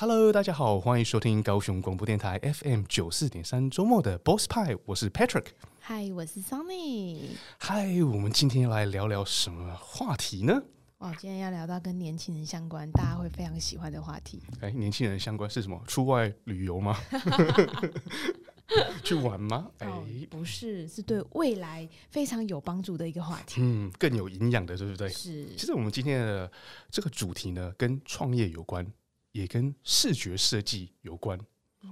Hello，大家好，欢迎收听高雄广播电台 FM 九四点三周末的 Boss 派，我是 Patrick。Hi，我是 Sunny。Hi，我们今天要来聊聊什么话题呢？哇，今天要聊到跟年轻人相关，大家会非常喜欢的话题。哎，年轻人相关是什么？出外旅游吗？去玩吗？哎、哦，不是，是对未来非常有帮助的一个话题。嗯，更有营养的，对不对？是。其实我们今天的这个主题呢，跟创业有关。也跟视觉设计有关。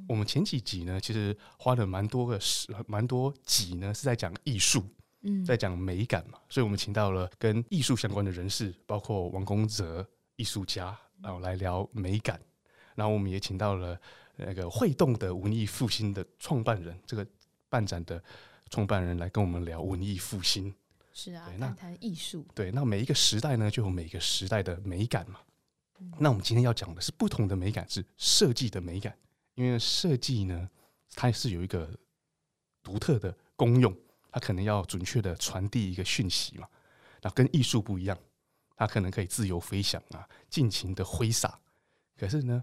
我们前几集呢，其实花了蛮多个时，蛮多集呢是在讲艺术，嗯，在讲美感嘛。所以我们请到了跟艺术相关的人士，包括王功泽艺术家，然后来聊美感。然后我们也请到了那个会动的文艺复兴的创办人，这个办展的创办人来跟我们聊文艺复兴。是啊，谈谈艺术。对，那每一个时代呢，就有每个时代的美感嘛。那我们今天要讲的是不同的美感，是设计的美感。因为设计呢，它是有一个独特的功用，它可能要准确的传递一个讯息嘛。那跟艺术不一样，它可能可以自由飞翔啊，尽情的挥洒。可是呢，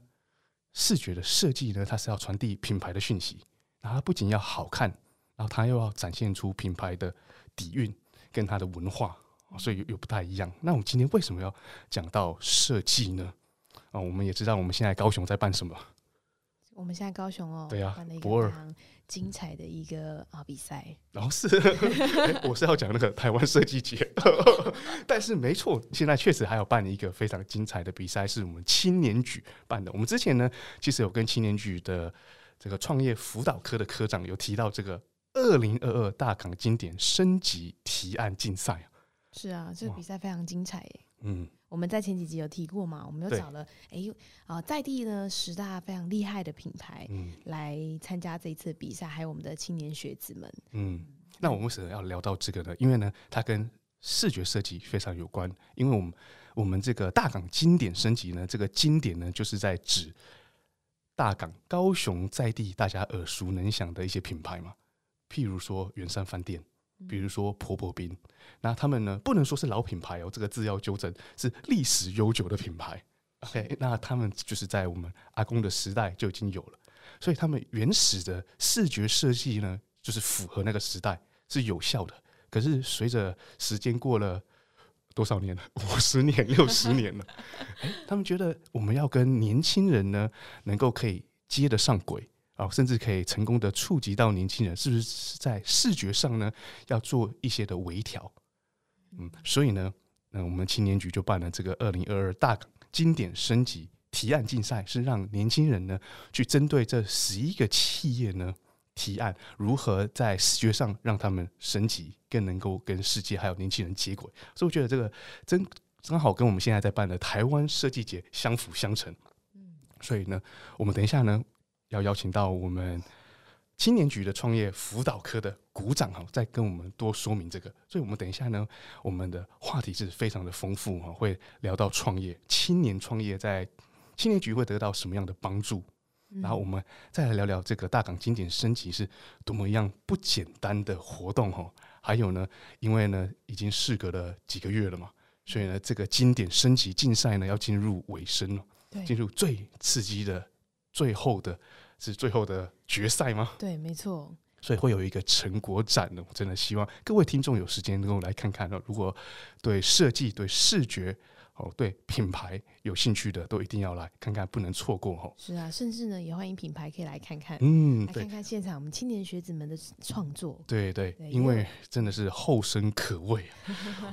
视觉的设计呢，它是要传递品牌的讯息。然后它不仅要好看，然后它又要展现出品牌的底蕴跟它的文化。所以又不太一样。那我们今天为什么要讲到设计呢？啊，我们也知道我们现在高雄在办什么。我们现在高雄哦，对啊，办了一个非常精彩的一个啊比赛。然后是，我是要讲那个台湾设计节。但是没错，现在确实还有办一个非常精彩的比赛，是我们青年局办的。我们之前呢，其实有跟青年局的这个创业辅导科的科长有提到这个二零二二大港经典升级提案竞赛。是啊，这个比赛非常精彩耶。嗯，我们在前几集有提过嘛，我们又找了哎啊在地呢十大非常厉害的品牌，嗯，来参加这一次比赛，还有我们的青年学子们。嗯，那我们为什么要聊到这个呢？因为呢，它跟视觉设计非常有关。因为我们我们这个大港经典升级呢，这个经典呢，就是在指大港高雄在地大家耳熟能详的一些品牌嘛，譬如说圆山饭店。比如说婆婆冰，那他们呢，不能说是老品牌哦，这个字要纠正，是历史悠久的品牌。OK，那他们就是在我们阿公的时代就已经有了，所以他们原始的视觉设计呢，就是符合那个时代是有效的。可是随着时间过了多少年了，五十年、六十年了，欸，他们觉得我们要跟年轻人呢，能够可以接得上轨。啊，甚至可以成功的触及到年轻人，是不是在视觉上呢？要做一些的微调，嗯，所以呢，那我们青年局就办了这个二零二二大港经典升级提案竞赛，是让年轻人呢去针对这十一个企业呢提案，如何在视觉上让他们升级，更能够跟世界还有年轻人接轨。所以我觉得这个真刚好跟我们现在在办的台湾设计节相辅相成。嗯，所以呢，我们等一下呢。要邀请到我们青年局的创业辅导科的股长哈，再跟我们多说明这个。所以，我们等一下呢，我们的话题是非常的丰富哈，会聊到创业，青年创业在青年局会得到什么样的帮助。然后，我们再来聊聊这个大港经典升级是多么样不简单的活动哈。还有呢，因为呢已经事隔了几个月了嘛，所以呢，这个经典升级竞赛呢要进入尾声了，进入最刺激的最后的。是最后的决赛吗？对，没错。所以会有一个成果展呢，我真的希望各位听众有时间能够来看看。如果对设计、对视觉、哦对品牌有兴趣的，都一定要来看看，不能错过哦。是啊，甚至呢，也欢迎品牌可以来看看，嗯，来看看现场我们青年学子们的创作。对对，对，因为真的是后生可畏。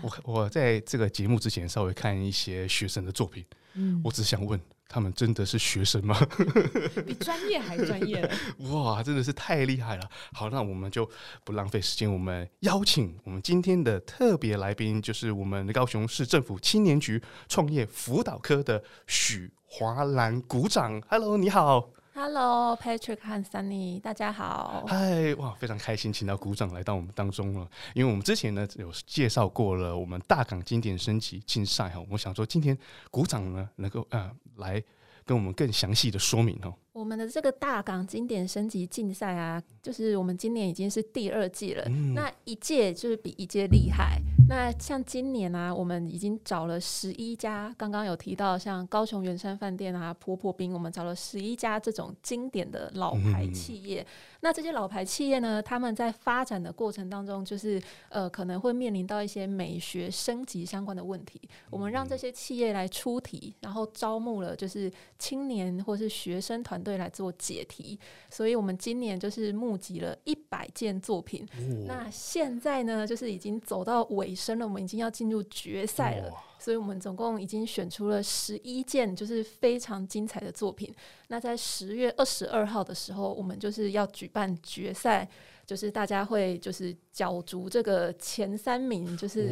我我在这个节目之前稍微看一些学生的作品，嗯，我只想问。他们真的是学生吗？比专业还专业了！哇，真的是太厉害了！好，那我们就不浪费时间，我们邀请我们今天的特别来宾，就是我们高雄市政府青年局创业辅导科的许华兰股长。Hello，你好。Hello，Patrick 和 Sunny，大家好。嗨，哇，非常开心，请到鼓掌来到我们当中了。因为我们之前呢有介绍过了我们大港经典升级竞赛哈，我想说今天鼓掌呢能够啊、呃、来跟我们更详细的说明哦。我们的这个大港经典升级竞赛啊，就是我们今年已经是第二季了，嗯、那一届就是比一届厉害。那像今年啊，我们已经找了十一家，刚刚有提到像高雄圆山饭店啊、婆婆冰，我们找了十一家这种经典的老牌企业。嗯、那这些老牌企业呢，他们在发展的过程当中，就是呃可能会面临到一些美学升级相关的问题。我们让这些企业来出题，然后招募了就是青年或是学生团队来做解题。所以我们今年就是募集了一百件作品。哦、那现在呢，就是已经走到尾。声了，我们已经要进入决赛了，所以我们总共已经选出了十一件，就是非常精彩的作品。那在十月二十二号的时候，我们就是要举办决赛，就是大家会就是角逐这个前三名，就是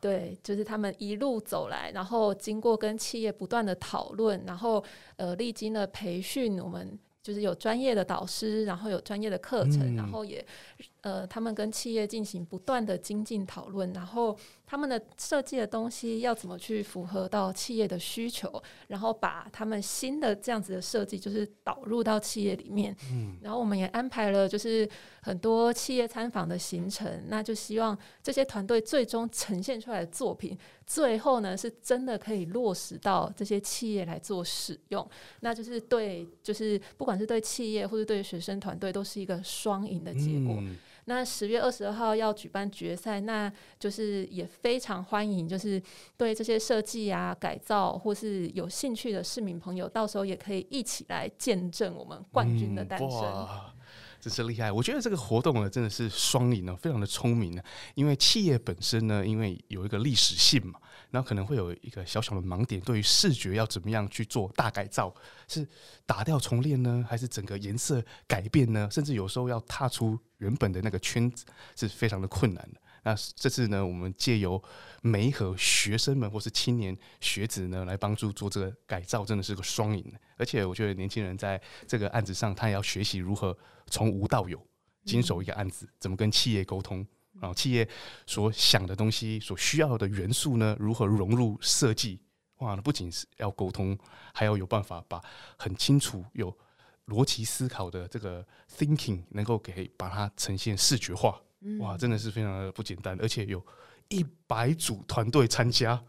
对，就是他们一路走来，然后经过跟企业不断的讨论，然后呃历经了培训，我们就是有专业的导师，然后有专业的课程，然后也。呃，他们跟企业进行不断的精进讨论，然后他们的设计的东西要怎么去符合到企业的需求，然后把他们新的这样子的设计就是导入到企业里面。嗯，然后我们也安排了就是很多企业参访的行程，那就希望这些团队最终呈现出来的作品，最后呢是真的可以落实到这些企业来做使用，那就是对，就是不管是对企业或者对学生团队，都是一个双赢的结果。嗯那十月二十二号要举办决赛，那就是也非常欢迎，就是对这些设计啊、改造或是有兴趣的市民朋友，到时候也可以一起来见证我们冠军的诞生。嗯、哇，真是厉害！我觉得这个活动呢，真的是双赢呢，非常的聪明呢。因为企业本身呢，因为有一个历史性嘛。然后可能会有一个小小的盲点，对于视觉要怎么样去做大改造，是打掉重练呢，还是整个颜色改变呢？甚至有时候要踏出原本的那个圈子，是非常的困难的。那这次呢，我们借由媒和学生们或是青年学子呢，来帮助做这个改造，真的是个双赢。而且我觉得年轻人在这个案子上，他也要学习如何从无到有，经手一个案子，怎么跟企业沟通。然后企业所想的东西，所需要的元素呢，如何融入设计？哇，不仅是要沟通，还要有办法把很清楚、有逻辑思考的这个 thinking 能够给把它呈现视觉化。哇，真的是非常的不简单，而且有一百组团队参加。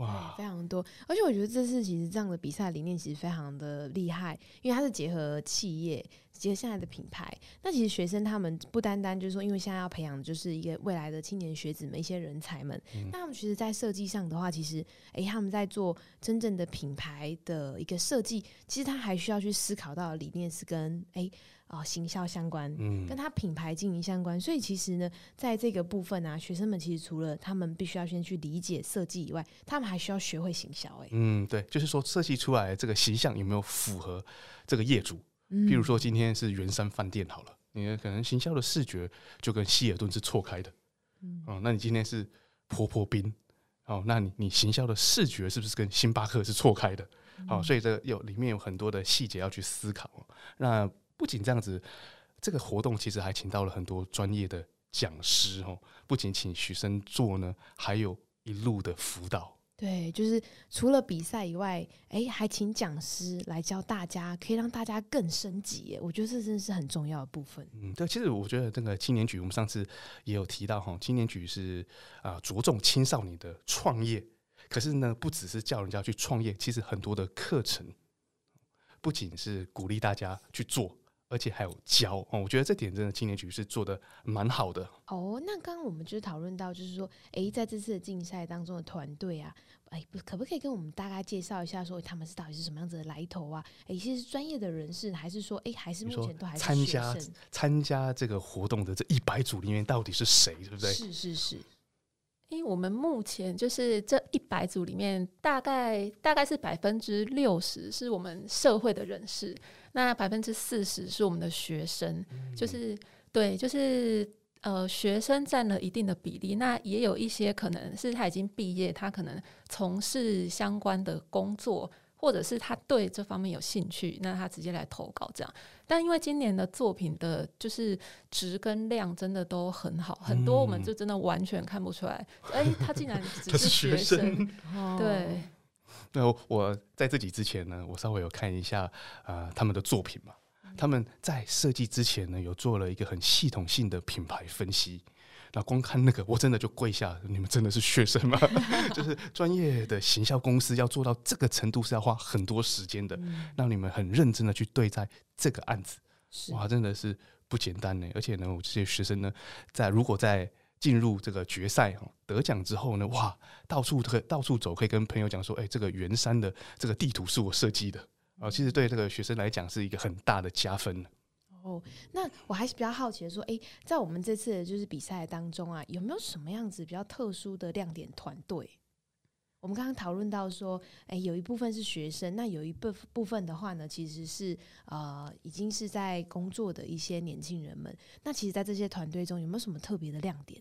哇，非常多，而且我觉得这次其实这样的比赛理念其实非常的厉害，因为它是结合企业。结合现在的品牌，那其实学生他们不单单就是说，因为现在要培养的就是一个未来的青年学子们一些人才们，嗯、那他们其实，在设计上的话，其实，哎、欸，他们在做真正的品牌的一个设计，其实他还需要去思考到的理念是跟哎啊、欸哦、行销相关，嗯，跟他品牌经营相关。所以其实呢，在这个部分啊，学生们其实除了他们必须要先去理解设计以外，他们还需要学会行销。哎，嗯，对，就是说设计出来这个形象有没有符合这个业主？譬如说，今天是圆山饭店好了，你可能行销的视觉就跟希尔顿是错开的，嗯，哦，那你今天是婆婆冰，哦，那你你行销的视觉是不是跟星巴克是错开的？哦，所以这有里面有很多的细节要去思考。那不仅这样子，这个活动其实还请到了很多专业的讲师哦，不仅请学生做呢，还有一路的辅导。对，就是除了比赛以外，哎，还请讲师来教大家，可以让大家更升级。我觉得这真的是很重要的部分。嗯，对，其实我觉得这个青年局，我们上次也有提到哈，青年局是啊、呃、着重青少年的创业，可是呢，不只是叫人家去创业，其实很多的课程，不仅是鼓励大家去做。而且还有教哦，我觉得这点真的青年局是做的蛮好的。哦，那刚刚我们就是讨论到，就是说，哎，在这次的竞赛当中的团队啊，哎，可不可以跟我们大概介绍一下，说他们是到底是什么样子的来头啊？哎，是专业的人士，还是说，哎，还是目前都还是参加参加这个活动的这一百组里面到底是谁，对不对？是是是。因为我们目前就是这一百组里面，大概大概是百分之六十是我们社会的人士，那百分之四十是我们的学生，嗯、就是对，就是呃，学生占了一定的比例。那也有一些可能是他已经毕业，他可能从事相关的工作。或者是他对这方面有兴趣，那他直接来投稿这样。但因为今年的作品的，就是值跟量真的都很好，嗯、很多我们就真的完全看不出来。哎、欸，他竟然只 是学生，学生对。那我在自己之前呢，我稍微有看一下啊、呃，他们的作品嘛。他们在设计之前呢，有做了一个很系统性的品牌分析。那光看那个，我真的就跪下，你们真的是学生吗？就是专业的行销公司要做到这个程度是要花很多时间的，让你们很认真的去对待这个案子，哇，真的是不简单呢。而且呢，我这些学生呢，在如果在进入这个决赛得奖之后呢，哇，到处可到处走，可以跟朋友讲说，哎，这个圆山的这个地图是我设计的啊，其实对这个学生来讲是一个很大的加分。哦，那我还是比较好奇的说，哎、欸，在我们这次的就是比赛当中啊，有没有什么样子比较特殊的亮点团队？我们刚刚讨论到说，哎、有一部分是学生，那有一部部分的话呢，其实是呃已经是在工作的一些年轻人们。那其实，在这些团队中，有没有什么特别的亮点？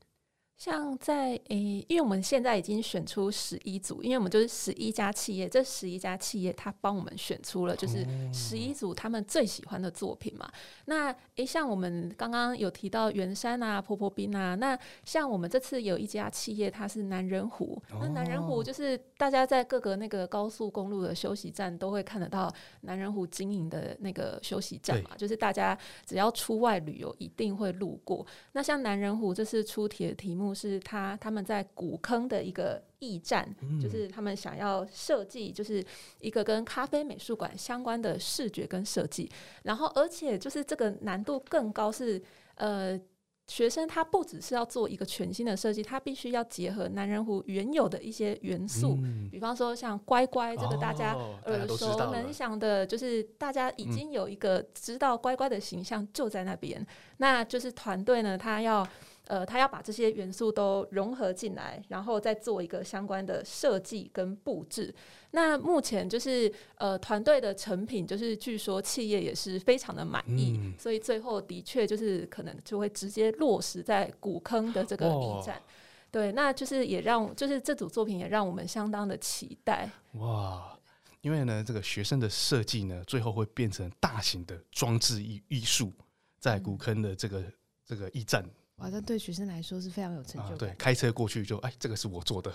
像在诶、欸，因为我们现在已经选出十一组，因为我们就是十一家企业，这十一家企业他帮我们选出了就是十一组他们最喜欢的作品嘛。那诶、欸，像我们刚刚有提到圆山啊、婆婆冰啊，那像我们这次有一家企业，它是南人湖。那南人湖就是大家在各个那个高速公路的休息站都会看得到南人湖经营的那个休息站嘛，就是大家只要出外旅游一定会路过。那像南人湖这次出题的题目。是他他们在古坑的一个驿站，就是他们想要设计，就是一个跟咖啡美术馆相关的视觉跟设计。然后，而且就是这个难度更高，是呃，学生他不只是要做一个全新的设计，他必须要结合南仁湖原有的一些元素，比方说像乖乖这个大家耳熟能详的，就是大家已经有一个知道乖乖的形象就在那边。那就是团队呢，他要。呃，他要把这些元素都融合进来，然后再做一个相关的设计跟布置。那目前就是呃，团队的成品，就是据说企业也是非常的满意，嗯、所以最后的确就是可能就会直接落实在古坑的这个驿站。对，那就是也让就是这组作品也让我们相当的期待。哇，因为呢，这个学生的设计呢，最后会变成大型的装置艺艺术，在古坑的这个、嗯、这个驿站。哇，这对学生来说是非常有成就感。啊、对，开车过去就哎，这个是我做的，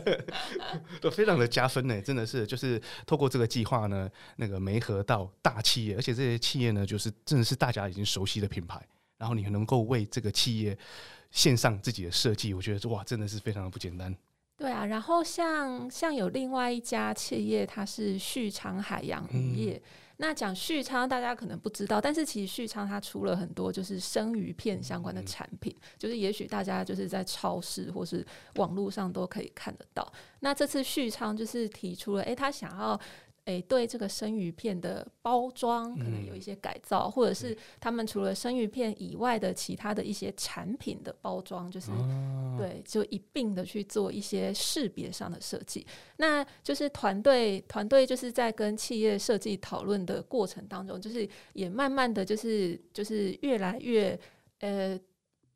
都非常的加分呢。真的是，就是透过这个计划呢，那个媒合到大企业，而且这些企业呢，就是真的是大家已经熟悉的品牌。然后你能够为这个企业献上自己的设计，我觉得哇，真的是非常的不简单。对啊，然后像像有另外一家企业，它是旭昌海洋渔业。嗯那讲旭昌，大家可能不知道，但是其实旭昌它出了很多就是生鱼片相关的产品，就是也许大家就是在超市或是网络上都可以看得到。那这次旭昌就是提出了，诶，他想要。诶，对这个生鱼片的包装可能有一些改造，嗯、或者是他们除了生鱼片以外的其他的一些产品的包装，就是、啊、对，就一并的去做一些识别上的设计。那就是团队团队就是在跟企业设计讨论的过程当中，就是也慢慢的就是就是越来越呃。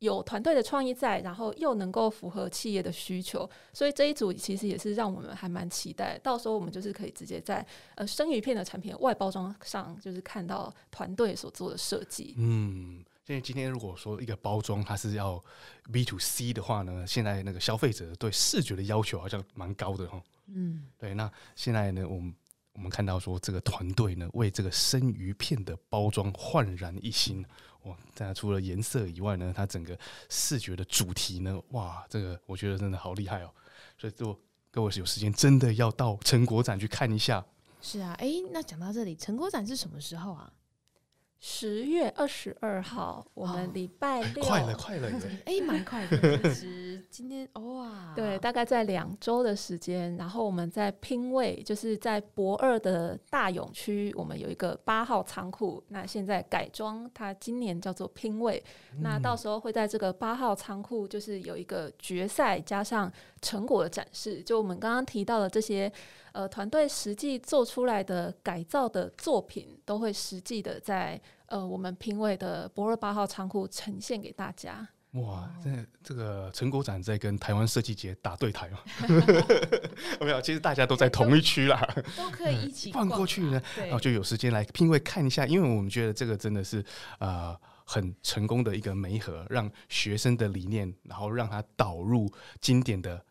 有团队的创意在，然后又能够符合企业的需求，所以这一组其实也是让我们还蛮期待。到时候我们就是可以直接在呃生鱼片的产品外包装上，就是看到团队所做的设计。嗯，因为今天如果说一个包装它是要 B to C 的话呢，现在那个消费者对视觉的要求好像蛮高的哈。嗯，对。那现在呢，我们我们看到说这个团队呢，为这个生鱼片的包装焕然一新。哇！大家除了颜色以外呢，它整个视觉的主题呢，哇，这个我觉得真的好厉害哦。所以，就各位有时间真的要到成果展去看一下。是啊，哎，那讲到这里，成果展是什么时候啊？十月二十二号，我们礼拜六，快了，快了，哎，蛮快的。其实今天哇，对，大概在两周的时间，然后我们在拼位，就是在博二的大勇区，我们有一个八号仓库，那现在改装，它今年叫做拼位，那到时候会在这个八号仓库，就是有一个决赛加上成果的展示，就我们刚刚提到的这些。呃，团队实际做出来的改造的作品，都会实际的在呃我们评委的博二八号仓库呈现给大家。哇，这这个成果展在跟台湾设计节打对台吗？没有，其实大家都在同一区啦，都可以一起逛过去呢，然后就有时间来拼卫看一下，因为我们觉得这个真的是呃很成功的一个媒合，让学生的理念，然后让它导入经典的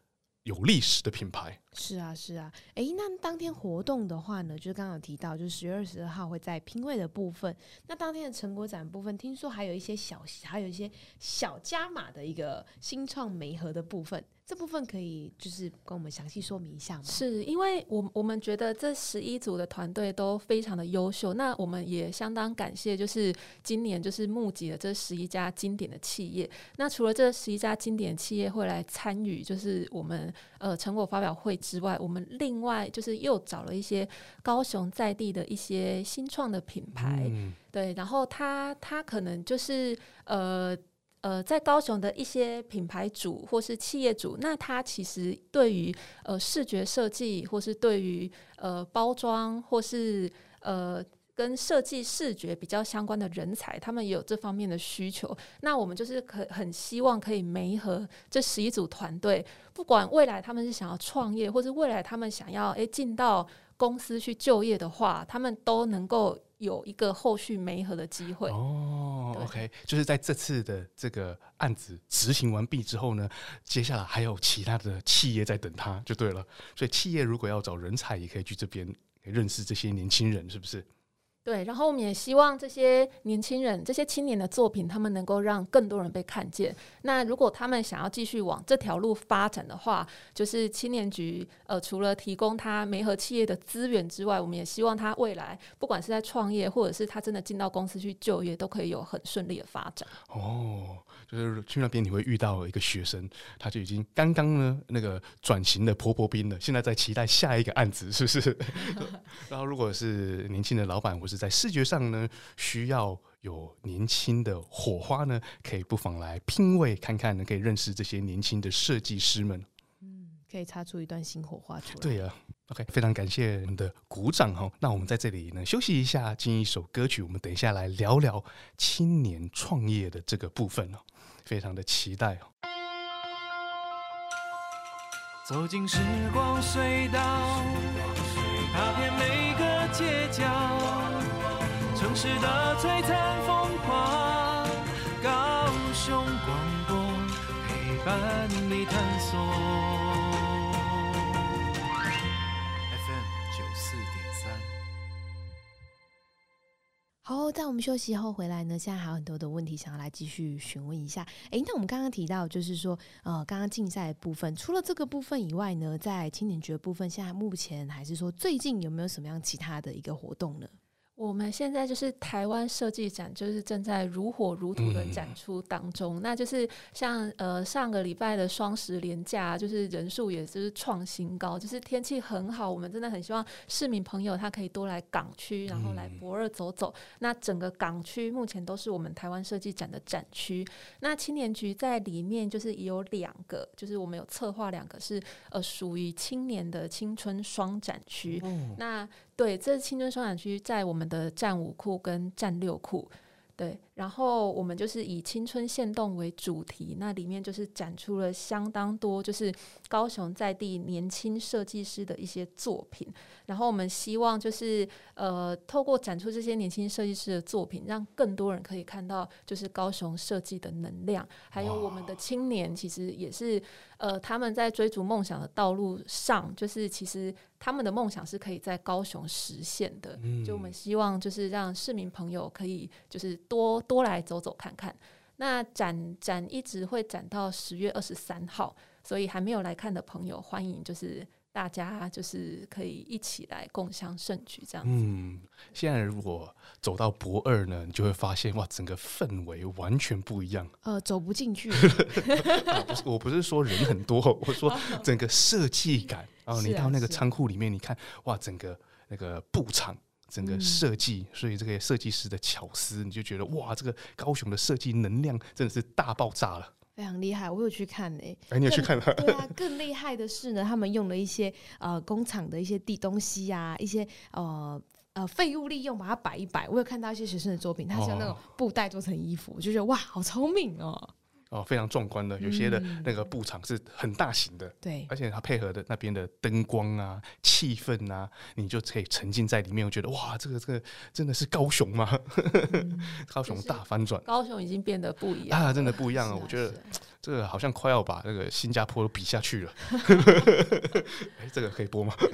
有历史的品牌。是啊，是啊，哎，那当天活动的话呢，就是刚刚有提到，就是十月二十二号会在拼位的部分。那当天的成果展部分，听说还有一些小，还有一些小加码的一个新创媒合的部分。这部分可以就是跟我们详细说明一下吗？是因为我我们觉得这十一组的团队都非常的优秀，那我们也相当感谢，就是今年就是募集了这十一家经典的企业。那除了这十一家经典企业会来参与，就是我们呃成果发表会之外，我们另外就是又找了一些高雄在地的一些新创的品牌，嗯、对，然后他他可能就是呃。呃，在高雄的一些品牌主或是企业主，那他其实对于呃视觉设计，或是对于呃包装，或是呃跟设计视觉比较相关的人才，他们也有这方面的需求。那我们就是可很希望可以媒合这十一组团队，不管未来他们是想要创业，或是未来他们想要诶进到公司去就业的话，他们都能够。有一个后续媒合的机会哦。OK，就是在这次的这个案子执行完毕之后呢，接下来还有其他的企业在等他，就对了。所以企业如果要找人才，也可以去这边认识这些年轻人，是不是？对，然后我们也希望这些年轻人、这些青年的作品，他们能够让更多人被看见。那如果他们想要继续往这条路发展的话，就是青年局呃，除了提供他媒合企业的资源之外，我们也希望他未来不管是在创业，或者是他真的进到公司去就业，都可以有很顺利的发展。哦。就是去那边你会遇到一个学生，他就已经刚刚呢那个转型的婆婆兵了，现在在期待下一个案子，是不是？然后如果是年轻的老板，或是在视觉上呢需要有年轻的火花呢，可以不妨来拼位看看呢，可以认识这些年轻的设计师们，嗯，可以擦出一段新火花出来。对呀、啊。OK，非常感谢你的鼓掌哈。那我们在这里呢休息一下，进一首歌曲。我们等一下来聊聊青年创业的这个部分哦，非常的期待哦。走进时光隧道，踏遍每个街角，城市的璀璨风华，高雄广播陪伴你探索。好，在我们休息后回来呢，现在还有很多的问题想要来继续询问一下。诶，那我们刚刚提到，就是说，呃，刚刚竞赛部分，除了这个部分以外呢，在青年局的部分，现在目前还是说最近有没有什么样其他的一个活动呢？我们现在就是台湾设计展，就是正在如火如荼的展出当中。嗯、那就是像呃上个礼拜的双十连假，就是人数也是创新高，就是天气很好。我们真的很希望市民朋友他可以多来港区，然后来博二走走。嗯、那整个港区目前都是我们台湾设计展的展区。那青年局在里面就是也有两个，就是我们有策划两个是呃属于青年的青春双展区。嗯、那对，这是青春双展区在我们的战五库跟战六库，对。然后我们就是以青春限动为主题，那里面就是展出了相当多，就是高雄在地年轻设计师的一些作品。然后我们希望就是呃，透过展出这些年轻设计师的作品，让更多人可以看到，就是高雄设计的能量。还有我们的青年，其实也是呃，他们在追逐梦想的道路上，就是其实他们的梦想是可以在高雄实现的。就我们希望就是让市民朋友可以就是多。多来走走看看，那展展一直会展到十月二十三号，所以还没有来看的朋友，欢迎就是大家就是可以一起来共享盛举这样子。嗯，现在如果走到博二呢，你就会发现哇，整个氛围完全不一样。呃，走不进去。啊，不是，我不是说人很多，我说整个设计感。然后你到那个仓库里面，你看哇，整个那个布场。整个设计，所以这个设计师的巧思，你就觉得哇，这个高雄的设计能量真的是大爆炸了，非常厉害。我有去看诶、欸，哎，你有去看了？对啊，更厉害的是呢，他们用了一些呃工厂的一些地东西啊，一些呃呃废物利用，把它摆一摆。我有看到一些学生的作品，他是用那种布袋做成衣服，我就觉得哇，好聪明哦。哦，非常壮观的。有些的那个布场是很大型的，对，而且它配合的那边的灯光啊、气氛啊，你就可以沉浸在里面。我觉得哇，这个这个真的是高雄吗？嗯、高雄大翻转，高雄已经变得不一样啊，真的不一样了。啊、我觉得这个好像快要把那个新加坡都比下去了。哎，这个可以播吗？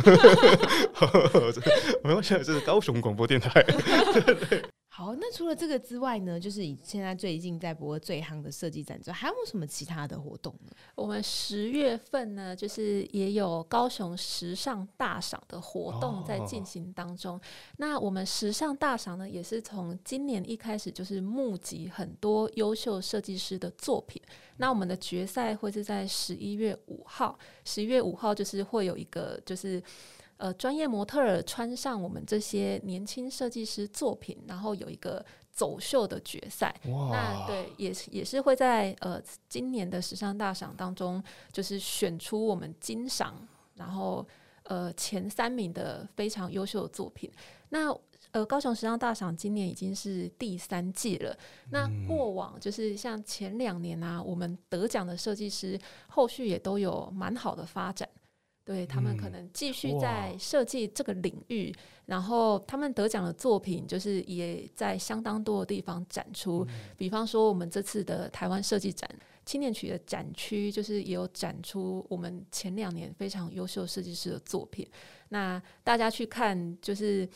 没关系，这是高雄广播电台。好，那除了这个之外呢，就是以现在最近在播最夯的设计展之外，还有没有什么其他的活动呢？我们十月份呢，就是也有高雄时尚大赏的活动在进行当中。哦、那我们时尚大赏呢，也是从今年一开始就是募集很多优秀设计师的作品。那我们的决赛会是在十一月五号，十一月五号就是会有一个就是。呃，专业模特儿穿上我们这些年轻设计师作品，然后有一个走秀的决赛。哇那对，也是也是会在呃今年的时尚大赏当中，就是选出我们金赏，然后呃前三名的非常优秀的作品。那呃，高雄时尚大赏今年已经是第三季了。嗯、那过往就是像前两年啊，我们得奖的设计师后续也都有蛮好的发展。对，他们可能继续在设计这个领域，嗯、然后他们得奖的作品就是也在相当多的地方展出。嗯、比方说，我们这次的台湾设计展青年曲的展区，就是也有展出我们前两年非常优秀设计师的作品。那大家去看，就是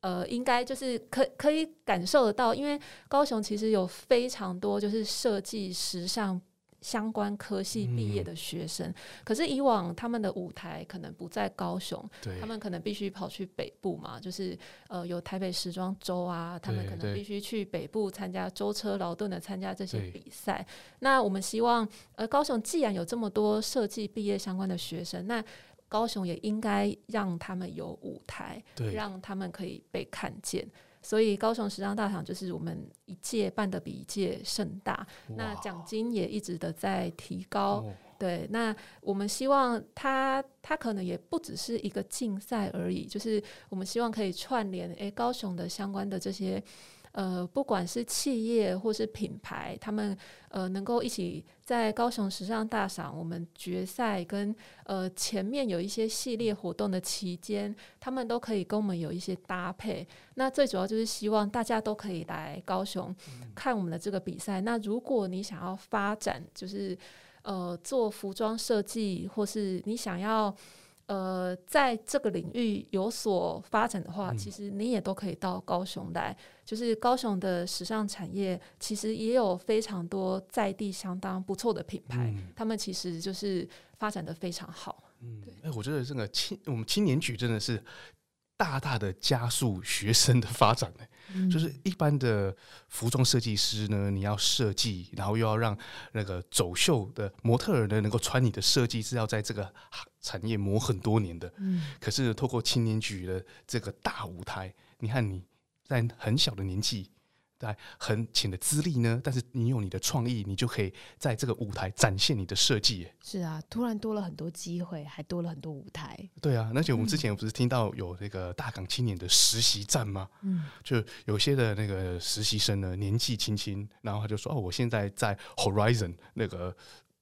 呃，应该就是可可以感受得到，因为高雄其实有非常多就是设计时尚。相关科系毕业的学生，嗯、可是以往他们的舞台可能不在高雄，他们可能必须跑去北部嘛，就是呃有台北时装周啊，他们可能必须去北部参加舟车劳顿的参加这些比赛。那我们希望，呃，高雄既然有这么多设计毕业相关的学生，那高雄也应该让他们有舞台，让他们可以被看见。所以高雄时尚大赏就是我们一届办的比一届盛大，那奖金也一直的在提高。哦、对，那我们希望它它可能也不只是一个竞赛而已，就是我们希望可以串联诶高雄的相关的这些。呃，不管是企业或是品牌，他们呃能够一起在高雄时尚大赏我们决赛跟呃前面有一些系列活动的期间，他们都可以跟我们有一些搭配。那最主要就是希望大家都可以来高雄看我们的这个比赛。那如果你想要发展，就是呃做服装设计，或是你想要。呃，在这个领域有所发展的话，嗯、其实你也都可以到高雄来。就是高雄的时尚产业，其实也有非常多在地相当不错的品牌，嗯、他们其实就是发展的非常好。嗯，对。哎，我觉得这个青我们青年局真的是大大的加速学生的发展。嗯、就是一般的服装设计师呢，你要设计，然后又要让那个走秀的模特儿呢能够穿你的设计，是要在这个产业磨很多年的。嗯，可是透过青年局的这个大舞台，你看你在很小的年纪。在很浅的资历呢，但是你有你的创意，你就可以在这个舞台展现你的设计。是啊，突然多了很多机会，还多了很多舞台。对啊，而且我们之前不是听到有那个大港青年的实习站吗？嗯，就有些的那个实习生呢，年纪轻轻，然后他就说：“哦，我现在在 Horizon 那个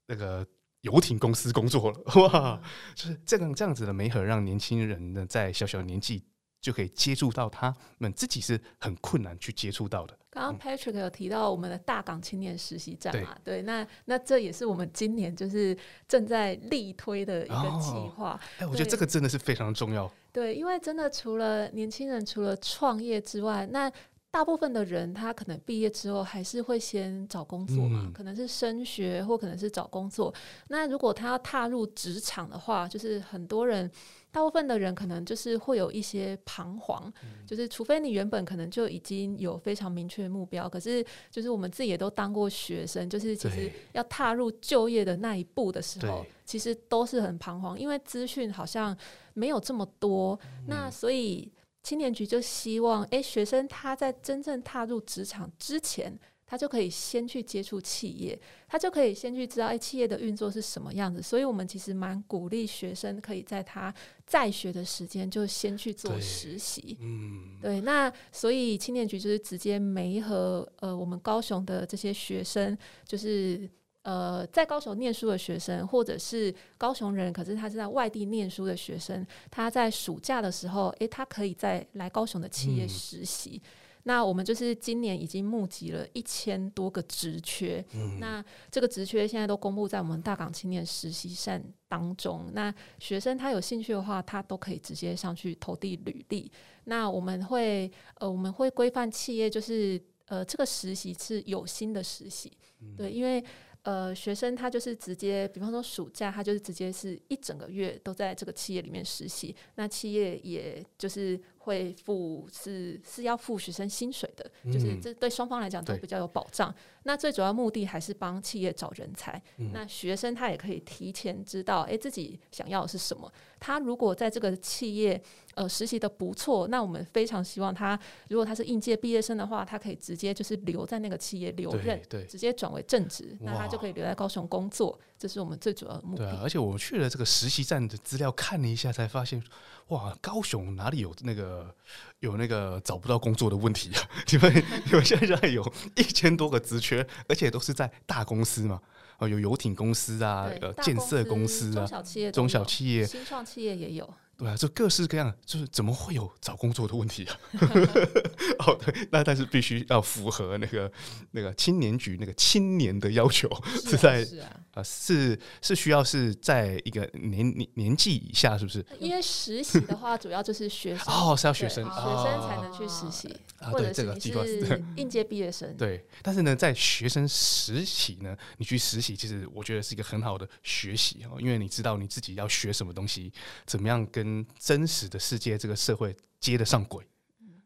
那个游艇公司工作了。”哇，嗯、就是这样这样子的美好，让年轻人呢在小小年纪。就可以接触到他们自己是很困难去接触到的。刚刚 Patrick 有提到我们的大港青年实习站嘛？对，对，那那这也是我们今年就是正在力推的一个计划。哎、我觉得这个真的是非常重要。对，因为真的除了年轻人，除了创业之外，那大部分的人他可能毕业之后还是会先找工作嘛，嗯、可能是升学或可能是找工作。那如果他要踏入职场的话，就是很多人。大部分的人可能就是会有一些彷徨，嗯、就是除非你原本可能就已经有非常明确的目标，可是就是我们自己也都当过学生，就是其实要踏入就业的那一步的时候，其实都是很彷徨，因为资讯好像没有这么多。嗯、那所以青年局就希望，哎、欸，学生他在真正踏入职场之前。他就可以先去接触企业，他就可以先去知道，哎，企业的运作是什么样子。所以，我们其实蛮鼓励学生可以在他在学的时间就先去做实习。嗯，对。那所以青年局就是直接没和呃，我们高雄的这些学生，就是呃，在高雄念书的学生，或者是高雄人，可是他是在外地念书的学生，他在暑假的时候，诶，他可以在来高雄的企业实习。嗯、那我们就是今年已经募集了一千多个职缺，嗯、那这个职缺现在都公布在我们大港青年实习站当中。那学生他有兴趣的话，他都可以直接上去投递履历。那我们会呃，我们会规范企业，就是呃，这个实习是有薪的实习，嗯、对，因为。呃，学生他就是直接，比方说暑假，他就是直接是一整个月都在这个企业里面实习，那企业也就是。会付是是要付学生薪水的，嗯、就是这对双方来讲都比较有保障。对那最主要目的还是帮企业找人才。嗯、那学生他也可以提前知道，哎，自己想要的是什么。他如果在这个企业呃实习的不错，那我们非常希望他，如果他是应届毕业生的话，他可以直接就是留在那个企业留任，对直接转为正职，那他就可以留在高雄工作。这是我们最主要的目的。对啊，而且我去了这个实习站的资料看了一下，才发现，哇，高雄哪里有那个有那个找不到工作的问题啊？你们你们现在有一千多个职缺，而且都是在大公司嘛？哦，有游艇公司啊，呃，建设公司啊，中小企业，中小企业，新创企业也有。对啊，就各式各样，就是怎么会有找工作的问题啊？哦，对，那但是必须要符合那个那个青年局那个青年的要求，是在是啊，啊是是需要是在一个年年年纪以下，是不是？因为实习的话，主要就是学生哦，是要学生，学生才能去实习，啊或者是你 是应届毕业生。对，但是呢，在学生实习呢，你去实习，其实我觉得是一个很好的学习哦，因为你知道你自己要学什么东西，怎么样跟。真实的世界，这个社会接得上轨，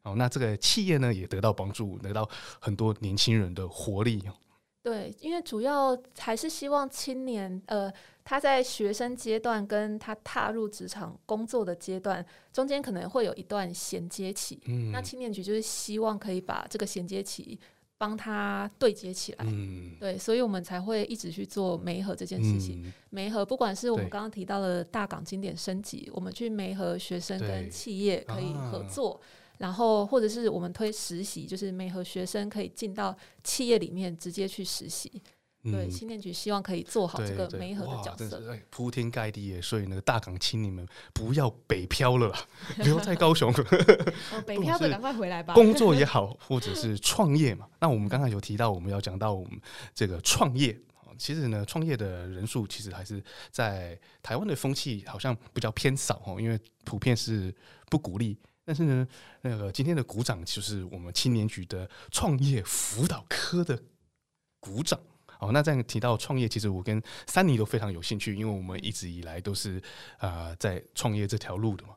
哦，那这个企业呢也得到帮助，得到很多年轻人的活力。对，因为主要还是希望青年，呃，他在学生阶段跟他踏入职场工作的阶段中间，可能会有一段衔接期。嗯，那青年局就是希望可以把这个衔接期。帮他对接起来，嗯、对，所以我们才会一直去做媒合这件事情。媒合、嗯、不管是我们刚刚提到的大港经典升级，我们去媒合学生跟企业可以合作，啊、然后或者是我们推实习，就是媒合学生可以进到企业里面直接去实习。对，青年局希望可可以做好这个媒合的角色，铺天盖地耶。所以那个大港青年们不要北漂了，留在高雄。哦、北漂的赶快回来吧。工作也好，或者是创业嘛。那我们刚才有提到，我们要讲到我们这个创业。其实呢，创业的人数其实还是在台湾的风气好像比较偏少哦，因为普遍是不鼓励。但是呢，那个今天的鼓掌就是我们青年局的创业辅导科的股长。哦，那这样提到创业，其实我跟三妮都非常有兴趣，因为我们一直以来都是啊、在创业这条路的嘛。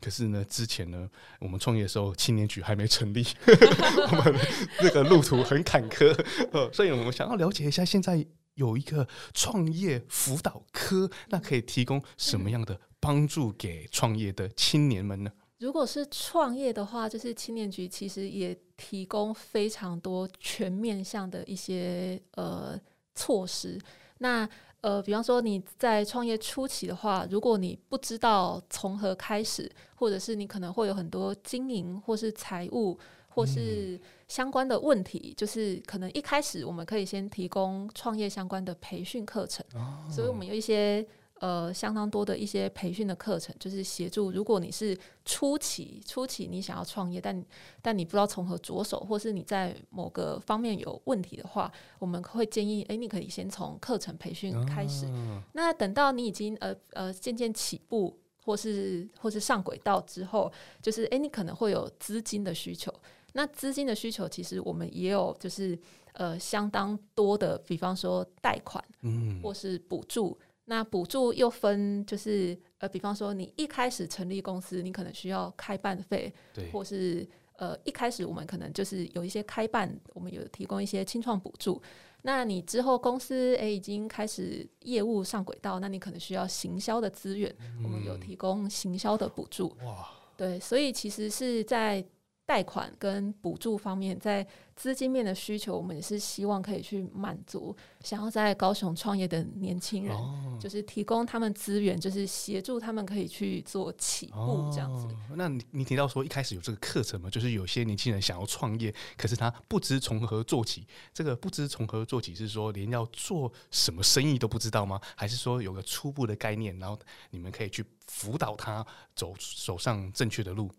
可是呢，之前呢，我们创业的时候，青年局还没成立，我们那个路途很坎坷，呃，所以我们想要了解一下，现在有一个创业辅导科，那可以提供什么样的帮助给创业的青年们呢？如果是创业的话，就是青年局其实也提供非常多全面向的一些呃措施。那呃，比方说你在创业初期的话，如果你不知道从何开始，或者是你可能会有很多经营或是财务或是相关的问题，嗯、就是可能一开始我们可以先提供创业相关的培训课程。哦、所以我们有一些。呃，相当多的一些培训的课程，就是协助。如果你是初期，初期你想要创业，但但你不知道从何着手，或是你在某个方面有问题的话，我们会建议，诶，你可以先从课程培训开始。哦、那等到你已经呃呃渐渐起步，或是或是上轨道之后，就是诶，你可能会有资金的需求。那资金的需求，其实我们也有，就是呃相当多的，比方说贷款，嗯，或是补助。那补助又分，就是呃，比方说你一开始成立公司，你可能需要开办费，对，或是呃，一开始我们可能就是有一些开办，我们有提供一些清创补助。那你之后公司诶、欸、已经开始业务上轨道，那你可能需要行销的资源，嗯、我们有提供行销的补助。哇，对，所以其实是在贷款跟补助方面，在资金面的需求，我们也是希望可以去满足想要在高雄创业的年轻人，哦、就是提供他们资源，就是协助他们可以去做起步这样子。哦、那你你提到说一开始有这个课程嘛，就是有些年轻人想要创业，可是他不知从何做起。这个不知从何做起是说连要做什么生意都不知道吗？还是说有个初步的概念，然后你们可以去辅导他走走上正确的路？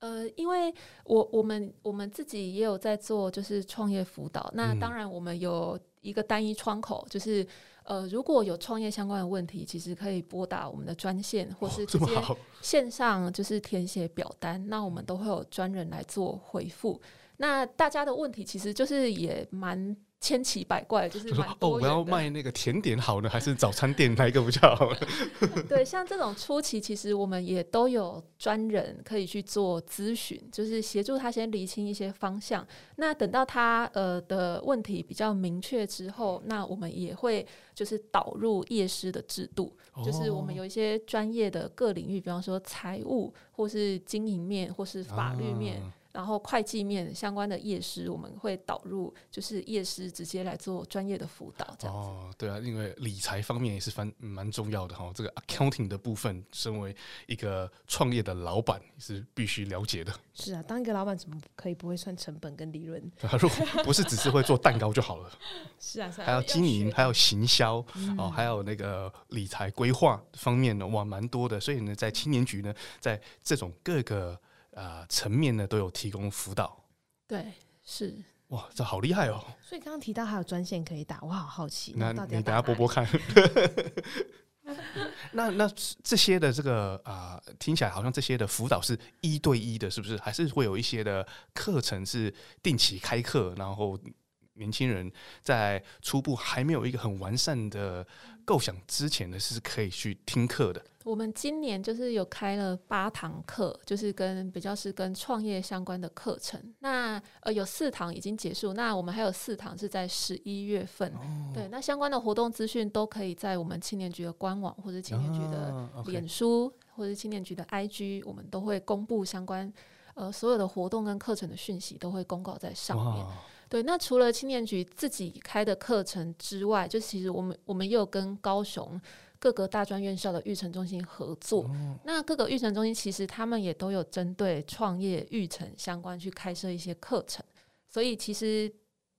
呃，因为我我们我们自己也有在做，就是创业辅导。那当然，我们有一个单一窗口，嗯、就是呃，如果有创业相关的问题，其实可以拨打我们的专线，或是直接线上就是填写表单，那我们都会有专人来做回复。那大家的问题其实就是也蛮。千奇百怪，就是说哦，我要卖那个甜点好呢，还是早餐店哪一个比较好？对，像这种初期，其实我们也都有专人可以去做咨询，就是协助他先厘清一些方向。那等到他呃的问题比较明确之后，那我们也会就是导入业师的制度，哦、就是我们有一些专业的各领域，比方说财务或是经营面或是法律面。啊然后会计面相关的业师，我们会导入，就是业师直接来做专业的辅导，这样子。哦，对啊，因为理财方面也是蛮蛮重要的哈。这个 accounting 的部分，身为一个创业的老板是必须了解的。是啊，当一个老板怎么可以不会算成本跟利润？如果不是只是会做蛋糕就好了。是啊，是啊，还要经营，还有行销、嗯、哦，还有那个理财规划方面呢，哇，蛮多的。所以呢，在青年局呢，在这种各个。啊，层、呃、面呢都有提供辅导，对，是哇，这好厉害哦！所以刚刚提到还有专线可以打，我好好奇，那到底你等下播播看。那那这些的这个啊、呃，听起来好像这些的辅导是一对一的，是不是？还是会有一些的课程是定期开课，然后年轻人在初步还没有一个很完善的构想之前呢，是可以去听课的。我们今年就是有开了八堂课，就是跟比较是跟创业相关的课程。那呃有四堂已经结束，那我们还有四堂是在十一月份。哦、对，那相关的活动资讯都可以在我们青年局的官网，或者青年局的脸书，啊 okay、或者青年局的 IG，我们都会公布相关呃所有的活动跟课程的讯息，都会公告在上面。哇对，那除了青年局自己开的课程之外，就其实我们我们也有跟高雄。各个大专院校的育成中心合作，哦、那各个育成中心其实他们也都有针对创业育成相关去开设一些课程，所以其实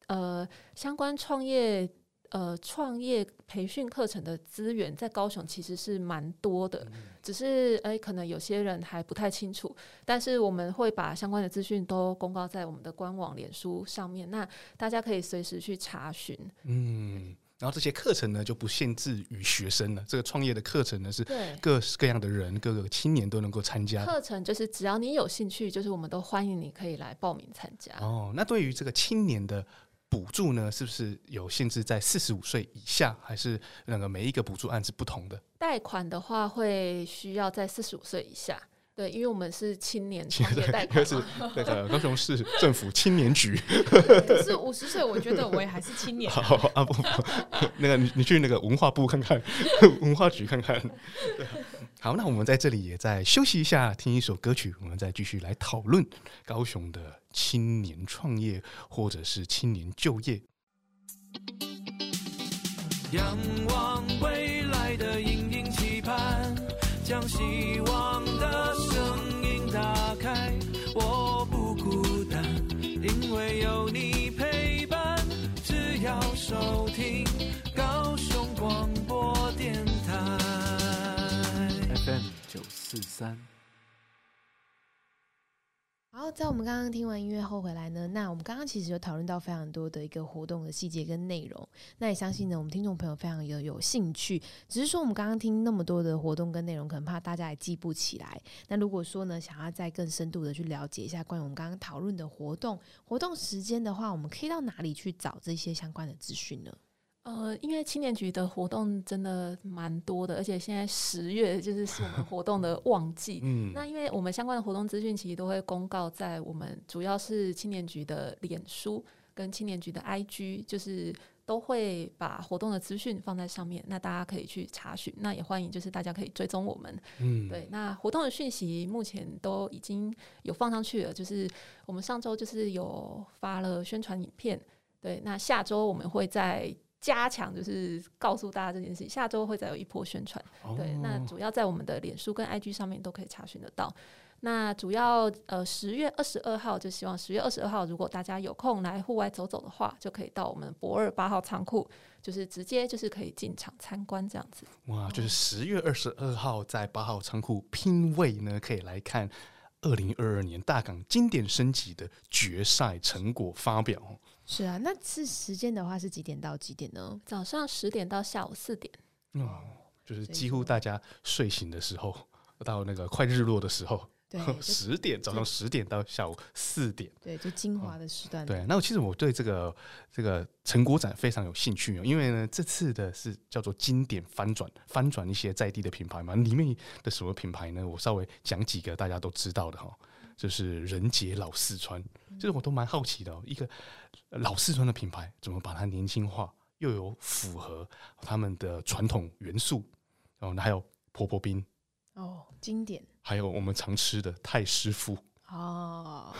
呃相关创业呃创业培训课程的资源在高雄其实是蛮多的，嗯、只是诶、欸、可能有些人还不太清楚，但是我们会把相关的资讯都公告在我们的官网、脸书上面，那大家可以随时去查询。嗯。然后这些课程呢，就不限制于学生了。这个创业的课程呢，是各式各样的人，各个青年都能够参加。课程就是只要你有兴趣，就是我们都欢迎你可以来报名参加。哦，那对于这个青年的补助呢，是不是有限制在四十五岁以下，还是那个每一个补助案是不同的？贷款的话，会需要在四十五岁以下。对，因为我们是青年创业 贷款，是那个高雄市政府青年局。可是五十岁，我觉得我也还是青年。好啊，不不，那个你你去那个文化部看看，文化局看看。对，好，那我们在这里也再休息一下，听一首歌曲，我们再继续来讨论高雄的青年创业或者是青年就业。仰望未来的隐隐期盼，将希望三。好，在我们刚刚听完音乐后回来呢，那我们刚刚其实有讨论到非常多的一个活动的细节跟内容，那也相信呢，我们听众朋友非常有有兴趣。只是说我们刚刚听那么多的活动跟内容，可能怕大家也记不起来。那如果说呢，想要再更深度的去了解一下关于我们刚刚讨论的活动活动时间的话，我们可以到哪里去找这些相关的资讯呢？呃，因为青年局的活动真的蛮多的，而且现在十月就是是我们活动的旺季。嗯，那因为我们相关的活动资讯其实都会公告在我们主要是青年局的脸书，跟青年局的 IG，就是都会把活动的资讯放在上面，那大家可以去查询。那也欢迎就是大家可以追踪我们。嗯，对，那活动的讯息目前都已经有放上去了，就是我们上周就是有发了宣传影片。对，那下周我们会再加强，就是告诉大家这件事情。下周会再有一波宣传。哦、对，那主要在我们的脸书跟 IG 上面都可以查询得到。那主要呃十月二十二号，就希望十月二十二号，如果大家有空来户外走走的话，就可以到我们博二八号仓库，就是直接就是可以进场参观这样子。哇，就是十月二十二号在八号仓库拼位呢，可以来看二零二二年大港经典升级的决赛成果发表。是啊，那是时间的话是几点到几点呢？早上十点到下午四点。哦，就是几乎大家睡醒的时候，到那个快日落的时候。对，十点早上十点到下午四点，对，就精华的时段。对，那其实我对这个这个成果展非常有兴趣哦，因为呢，这次的是叫做经典翻转，翻转一些在地的品牌嘛。里面的什么品牌呢？我稍微讲几个大家都知道的哈，就是人杰老四川，其实我都蛮好奇的，哦一个老四川的品牌怎么把它年轻化，又有符合他们的传统元素，然后还有婆婆冰。哦，经典。还有我们常吃的太师傅哦，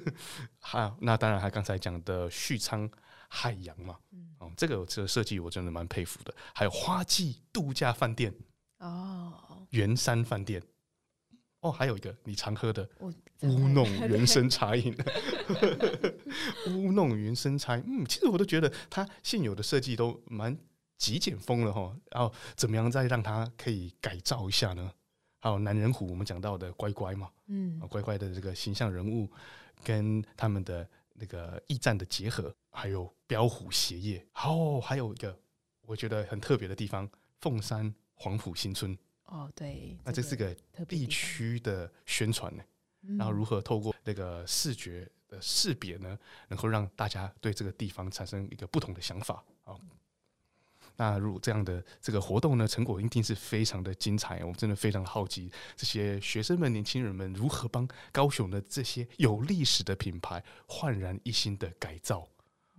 还那当然还刚才讲的旭昌海洋嘛，嗯，哦，这个这个设计我真的蛮佩服的。还有花季度假饭店哦，圆山饭店哦，还有一个你常喝的乌弄 原生茶饮，乌弄原生茶饮，嗯，其实我都觉得它现有的设计都蛮极简风了哈。然后怎么样再让它可以改造一下呢？还有男人虎，我们讲到的乖乖嘛，嗯，乖乖的这个形象人物，跟他们的那个驿站的结合，还有标虎鞋业，哦，还有一个我觉得很特别的地方，凤山黄埔新村。哦，对，那这是个地区的宣传呢，然后如何透过那个视觉的识别呢，能够让大家对这个地方产生一个不同的想法啊。那如果这样的这个活动呢，成果一定是非常的精彩。我们真的非常好奇，这些学生们、年轻人们如何帮高雄的这些有历史的品牌焕然一新的改造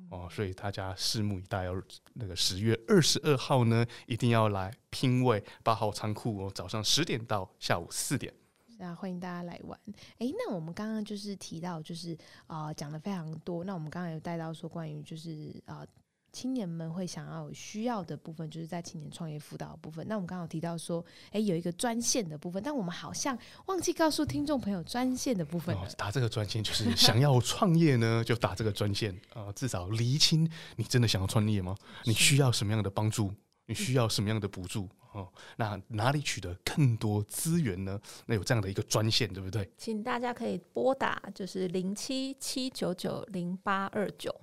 哦。所以大家拭目以待要。那个十月二十二号呢，一定要来拼位八号仓库哦，早上十点到下午四点。那，欢迎大家来玩。诶，那我们刚刚就是提到，就是啊，讲的非常多。那我们刚刚有带到说，关于就是啊。青年们会想要有需要的部分，就是在青年创业辅导的部分。那我们刚好提到说，哎，有一个专线的部分，但我们好像忘记告诉听众朋友专线的部分。哦，打这个专线就是想要创业呢，就打这个专线啊，呃，至少厘清你真的想要创业吗？你需要什么样的帮助？你需要什么样的补助？哦，那哪里取得更多资源呢？那有这样的一个专线，对不对？请大家可以拨打，就是零七七九九零八二九。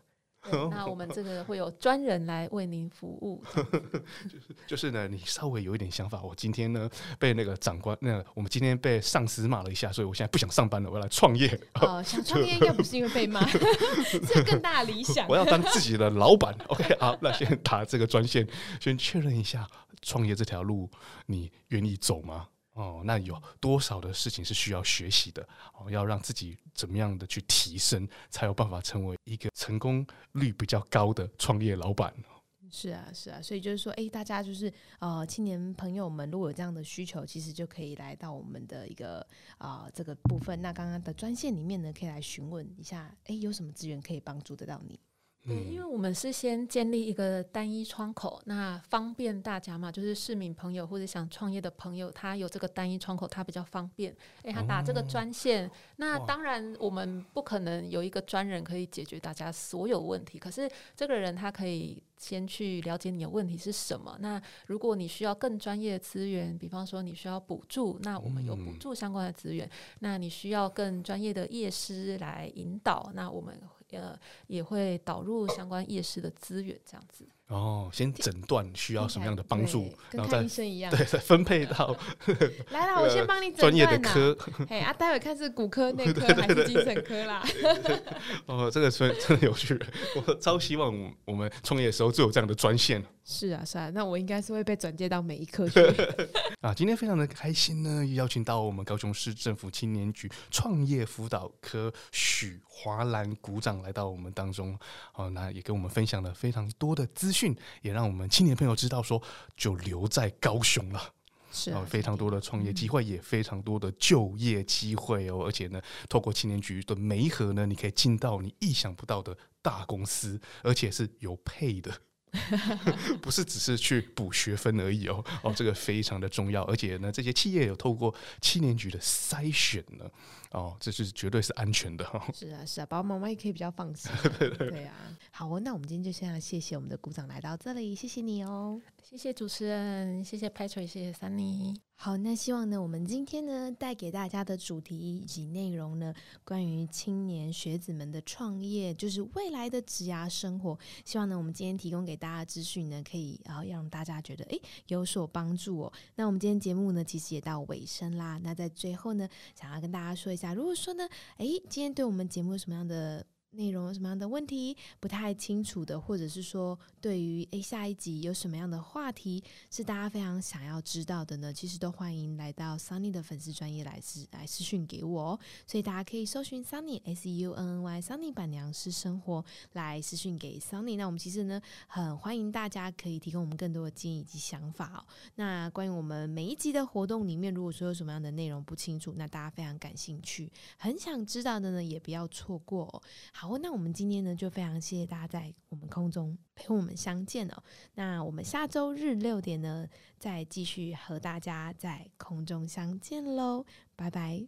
那我们这个会有专人来为您服务，就是就是呢，你稍微有一点想法，我今天呢被那个长官，那我们今天被上司骂了一下，所以我现在不想上班了，我要来创业。哦，想创业应该不是因为被骂，是更大理想。我要当自己的老板。OK，好，那先打这个专线，先确认一下创业这条路，你愿意走吗？哦，那有多少的事情是需要学习的？哦，要让自己怎么样的去提升，才有办法成为一个成功率比较高的创业老板？是啊，是啊，所以就是说，哎，大家就是呃，青年朋友们，如果有这样的需求，其实就可以来到我们的一个啊、这个部分。那刚刚的专线里面呢，可以来询问一下，哎，有什么资源可以帮助得到你？对，因为我们是先建立一个单一窗口，那方便大家嘛，就是市民朋友或者想创业的朋友，他有这个单一窗口，他比较方便。诶，他打这个专线，那当然我们不可能有一个专人可以解决大家所有问题，可是这个人他可以先去了解你的问题是什么。那如果你需要更专业的资源，比方说你需要补助，那我们有补助相关的资源。那你需要更专业的业师来引导，那我们。呃，也会导入相关夜市的资源，这样子。哦，先诊断需要什么样的帮助，然后再跟医生一样，对，再分配到 来啦，我先帮你诊 专业的科，哎啊，待会看是骨科、内科还是精神科啦。哦，这个真真的有趣，我超希望我们创业的时候就有这样的专线。是啊，是啊，那我应该是会被转接到每一科去 啊。今天非常的开心呢，邀请到我们高雄市政府青年局创业辅导科许华兰股长来到我们当中，哦，那也跟我们分享了非常多的资讯，也让我们青年朋友知道说，就留在高雄了，是啊，非常多的创业机会，也非常多的就业机会哦，而且呢，透过青年局的媒合呢，你可以进到你意想不到的大公司，而且是有配的。不是只是去补学分而已哦，哦，这个非常的重要，而且呢，这些企业有透过七年局的筛选呢，哦，这是绝对是安全的。是啊，是啊，爸爸妈妈也可以比较放心。对啊，好，那我们今天就先要谢谢我们的股长来到这里，谢谢你哦，谢谢主持人，谢谢 Patrick，谢谢 Sunny。好，那希望呢，我们今天呢带给大家的主题以及内容呢，关于青年学子们的创业，就是未来的职涯生活。希望呢，我们今天提供给大家资讯呢，可以然后让大家觉得诶有所帮助哦。那我们今天节目呢，其实也到尾声啦。那在最后呢，想要跟大家说一下，如果说呢，诶，今天对我们节目有什么样的内容有什么样的问题不太清楚的，或者是说对于诶下一集有什么样的话题是大家非常想要知道的呢？其实都欢迎来到 Sunny 的粉丝专业来私来私讯给我哦。所以大家可以搜寻 Sunny S U N N Y Sunny 板娘私生活来私讯给 Sunny。那我们其实呢很欢迎大家可以提供我们更多的建议以及想法哦。那关于我们每一集的活动里面，如果说有什么样的内容不清楚，那大家非常感兴趣，很想知道的呢，也不要错过哦。好好，那我们今天呢，就非常谢谢大家在我们空中陪我们相见哦。那我们下周日六点呢，再继续和大家在空中相见喽，拜拜。